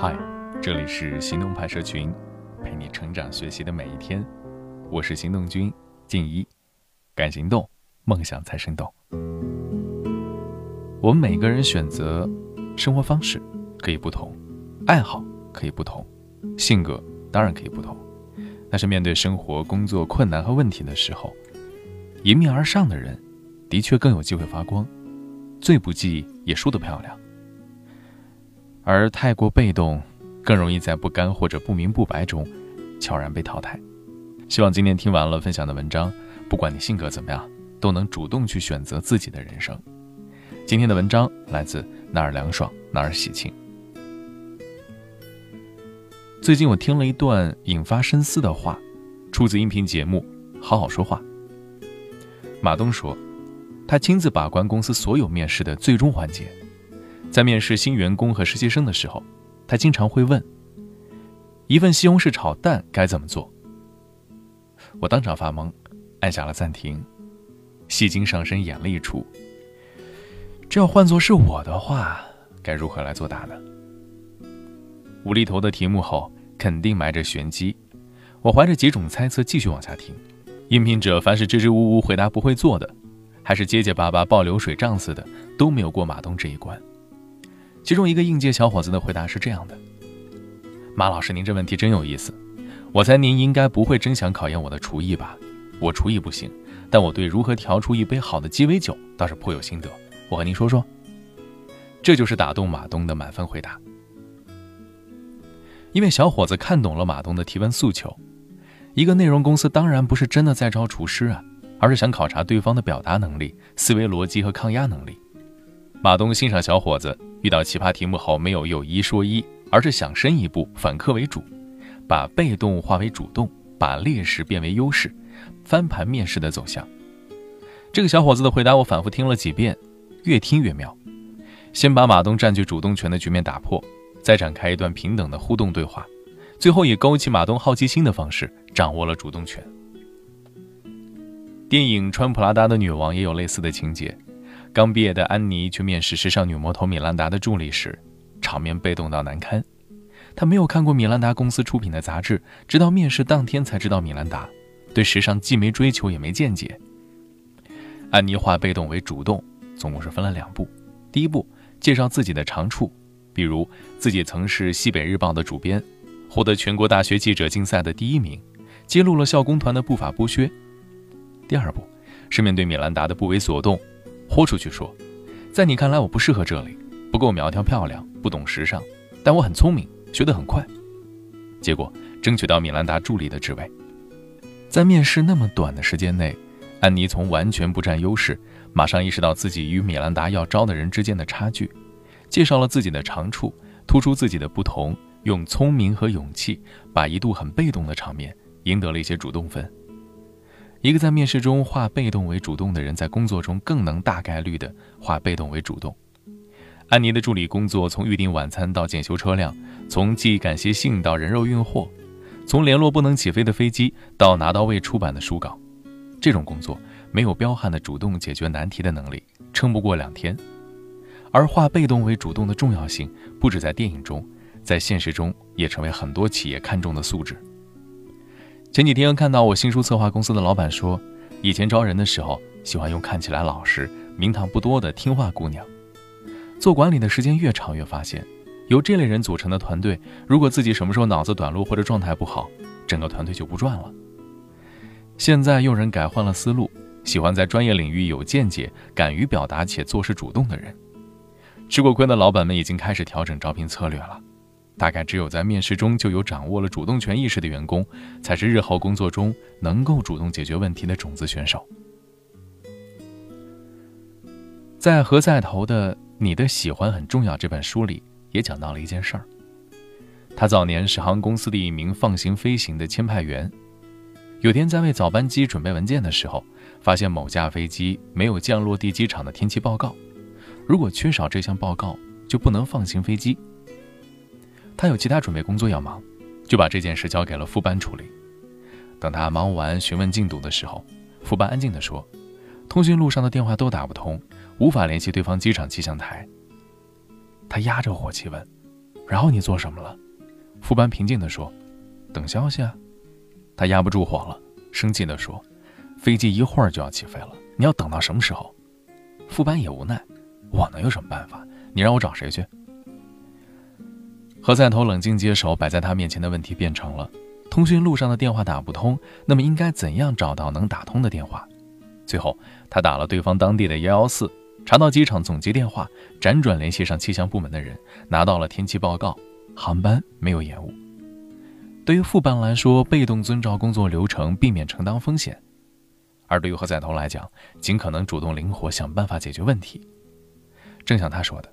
嗨，这里是行动派社群，陪你成长学习的每一天。我是行动君静一，敢行动，梦想才生动。我们每个人选择生活方式可以不同，爱好可以不同，性格当然可以不同。但是面对生活、工作困难和问题的时候，迎面而上的人，的确更有机会发光。最不济也输得漂亮。而太过被动，更容易在不甘或者不明不白中悄然被淘汰。希望今天听完了分享的文章，不管你性格怎么样，都能主动去选择自己的人生。今天的文章来自哪儿凉爽哪儿喜庆。最近我听了一段引发深思的话，出自音频节目《好好说话》。马东说，他亲自把关公司所有面试的最终环节。在面试新员工和实习生的时候，他经常会问：“一份西红柿炒蛋该怎么做？”我当场发懵，按下了暂停，戏精上身演了一出。这要换作是我的话，该如何来作答呢？无厘头的题目后肯定埋着玄机，我怀着几种猜测继续往下听。应聘者凡是支支吾吾回答不会做的，还是结结巴巴报流水账似的，都没有过马东这一关。其中一个应届小伙子的回答是这样的：“马老师，您这问题真有意思。我猜您应该不会真想考验我的厨艺吧？我厨艺不行，但我对如何调出一杯好的鸡尾酒倒是颇有心得。我和您说说。”这就是打动马东的满分回答。因为小伙子看懂了马东的提问诉求，一个内容公司当然不是真的在招厨师啊，而是想考察对方的表达能力、思维逻辑和抗压能力。马东欣赏小伙子遇到奇葩题目后没有有一说一，而是想深一步，反客为主，把被动化为主动，把劣势变为优势，翻盘面试的走向。这个小伙子的回答我反复听了几遍，越听越妙。先把马东占据主动权的局面打破，再展开一段平等的互动对话，最后以勾起马东好奇心的方式掌握了主动权。电影《穿普拉达的女王》也有类似的情节。刚毕业的安妮去面试时尚女魔头米兰达的助理时，场面被动到难堪。她没有看过米兰达公司出品的杂志，直到面试当天才知道米兰达。对时尚既没追求也没见解。安妮化被动为主动，总共是分了两步。第一步，介绍自己的长处，比如自己曾是西北日报的主编，获得全国大学记者竞赛的第一名，揭露了校工团的不法剥削。第二步，是面对米兰达的不为所动。豁出去说，在你看来我不适合这里，不够苗条漂亮，不懂时尚，但我很聪明，学得很快。结果争取到米兰达助理的职位。在面试那么短的时间内，安妮从完全不占优势，马上意识到自己与米兰达要招的人之间的差距，介绍了自己的长处，突出自己的不同，用聪明和勇气把一度很被动的场面赢得了一些主动分。一个在面试中化被动为主动的人，在工作中更能大概率的化被动为主动。安妮的助理工作从预订晚餐到检修车辆，从寄感谢信到人肉运货，从联络不能起飞的飞机到拿到未出版的书稿，这种工作没有彪悍的主动解决难题的能力，撑不过两天。而化被动为主动的重要性，不止在电影中，在现实中也成为很多企业看重的素质。前几天看到我新书策划公司的老板说，以前招人的时候喜欢用看起来老实、名堂不多的听话姑娘。做管理的时间越长，越发现，由这类人组成的团队，如果自己什么时候脑子短路或者状态不好，整个团队就不转了。现在用人改换了思路，喜欢在专业领域有见解、敢于表达且做事主动的人。吃过亏的老板们已经开始调整招聘策略了。大概只有在面试中就有掌握了主动权意识的员工，才是日后工作中能够主动解决问题的种子选手。在何在头的《你的喜欢很重要》这本书里，也讲到了一件事儿。他早年是航空公司的一名放行飞行的签派员，有天在为早班机准备文件的时候，发现某架飞机没有降落地机场的天气报告，如果缺少这项报告，就不能放行飞机。他有其他准备工作要忙，就把这件事交给了副班处理。等他忙完询问进度的时候，副班安静地说：“通讯录上的电话都打不通，无法联系对方机场气象台。”他压着火气问：“然后你做什么了？副班平静地说：“等消息啊。”他压不住火了，生气地说：“飞机一会儿就要起飞了，你要等到什么时候？”副班也无奈：“我能有什么办法？你让我找谁去？”何在头冷静接手摆在他面前的问题变成了：通讯录上的电话打不通，那么应该怎样找到能打通的电话？最后，他打了对方当地的幺幺四，查到机场总机电话，辗转联系上气象部门的人，拿到了天气报告，航班没有延误。对于副班来说，被动遵照工作流程，避免承担风险；而对于何在头来讲，尽可能主动灵活，想办法解决问题。正像他说的，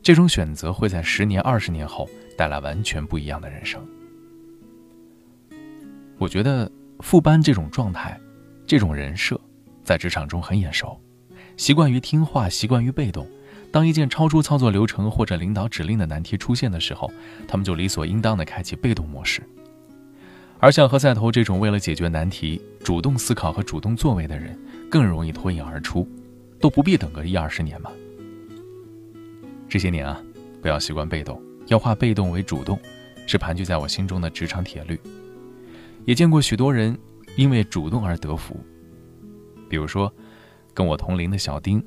这种选择会在十年、二十年后。带来完全不一样的人生。我觉得副班这种状态，这种人设，在职场中很眼熟，习惯于听话，习惯于被动。当一件超出操作流程或者领导指令的难题出现的时候，他们就理所应当的开启被动模式。而像何赛头这种为了解决难题主动思考和主动作为的人，更容易脱颖而出，都不必等个一二十年嘛。这些年啊，不要习惯被动。要化被动为主动，是盘踞在我心中的职场铁律。也见过许多人因为主动而得福，比如说跟我同龄的小丁，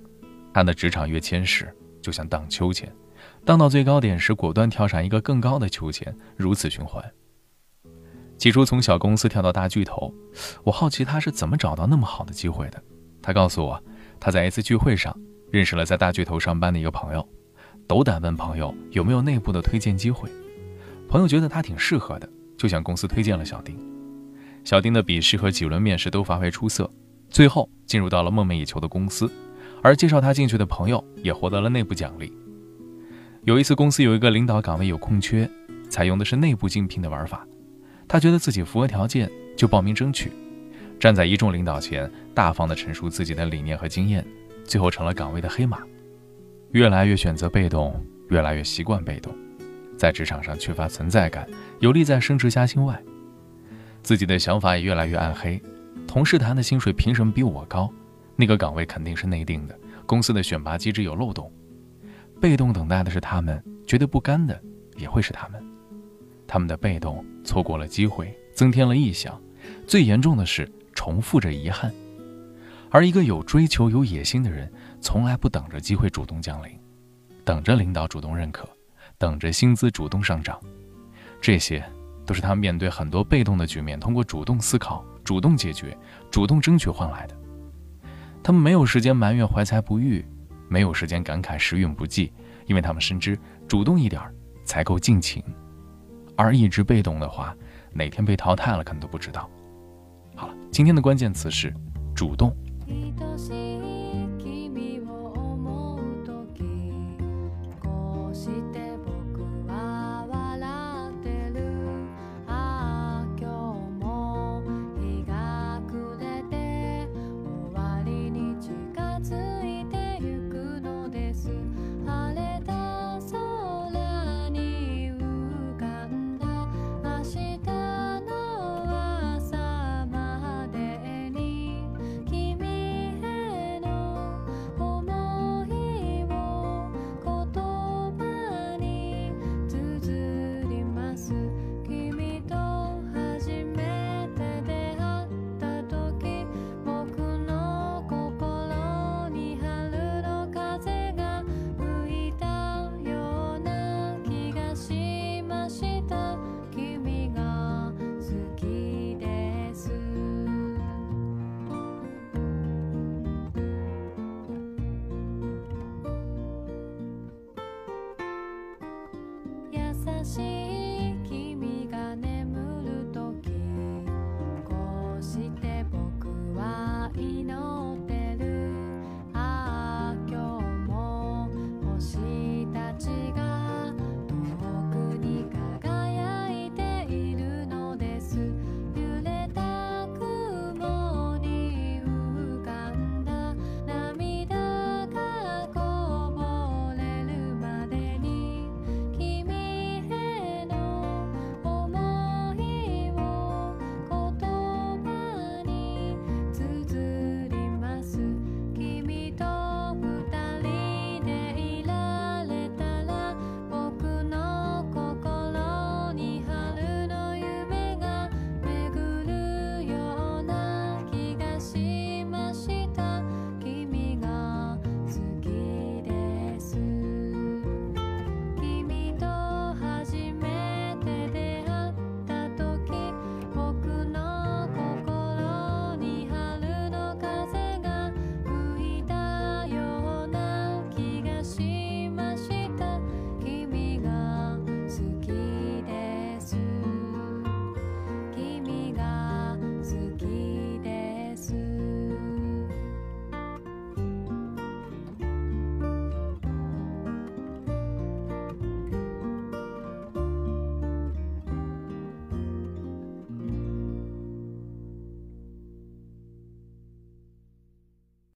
他的职场跃迁时就像荡秋千，荡到最高点时果断跳上一个更高的秋千，如此循环。起初从小公司跳到大巨头，我好奇他是怎么找到那么好的机会的。他告诉我，他在一次聚会上认识了在大巨头上班的一个朋友。斗胆问朋友有没有内部的推荐机会，朋友觉得他挺适合的，就向公司推荐了小丁。小丁的笔试和几轮面试都发挥出色，最后进入到了梦寐以求的公司，而介绍他进去的朋友也获得了内部奖励。有一次公司有一个领导岗位有空缺，采用的是内部竞聘的玩法，他觉得自己符合条件，就报名争取，站在一众领导前大方地陈述自己的理念和经验，最后成了岗位的黑马。越来越选择被动，越来越习惯被动，在职场上缺乏存在感，有利在升职加薪外，自己的想法也越来越暗黑。同事谈的薪水凭什么比我高？那个岗位肯定是内定的，公司的选拔机制有漏洞。被动等待的是他们，觉得不甘的也会是他们。他们的被动错过了机会，增添了臆想，最严重的是重复着遗憾。而一个有追求、有野心的人。从来不等着机会主动降临，等着领导主动认可，等着薪资主动上涨，这些都是他面对很多被动的局面，通过主动思考、主动解决、主动争取换来的。他们没有时间埋怨怀才不遇，没有时间感慨时运不济，因为他们深知主动一点才够尽情，而一直被动的话，哪天被淘汰了可能都不知道。好了，今天的关键词是主动。Bendito sea. しい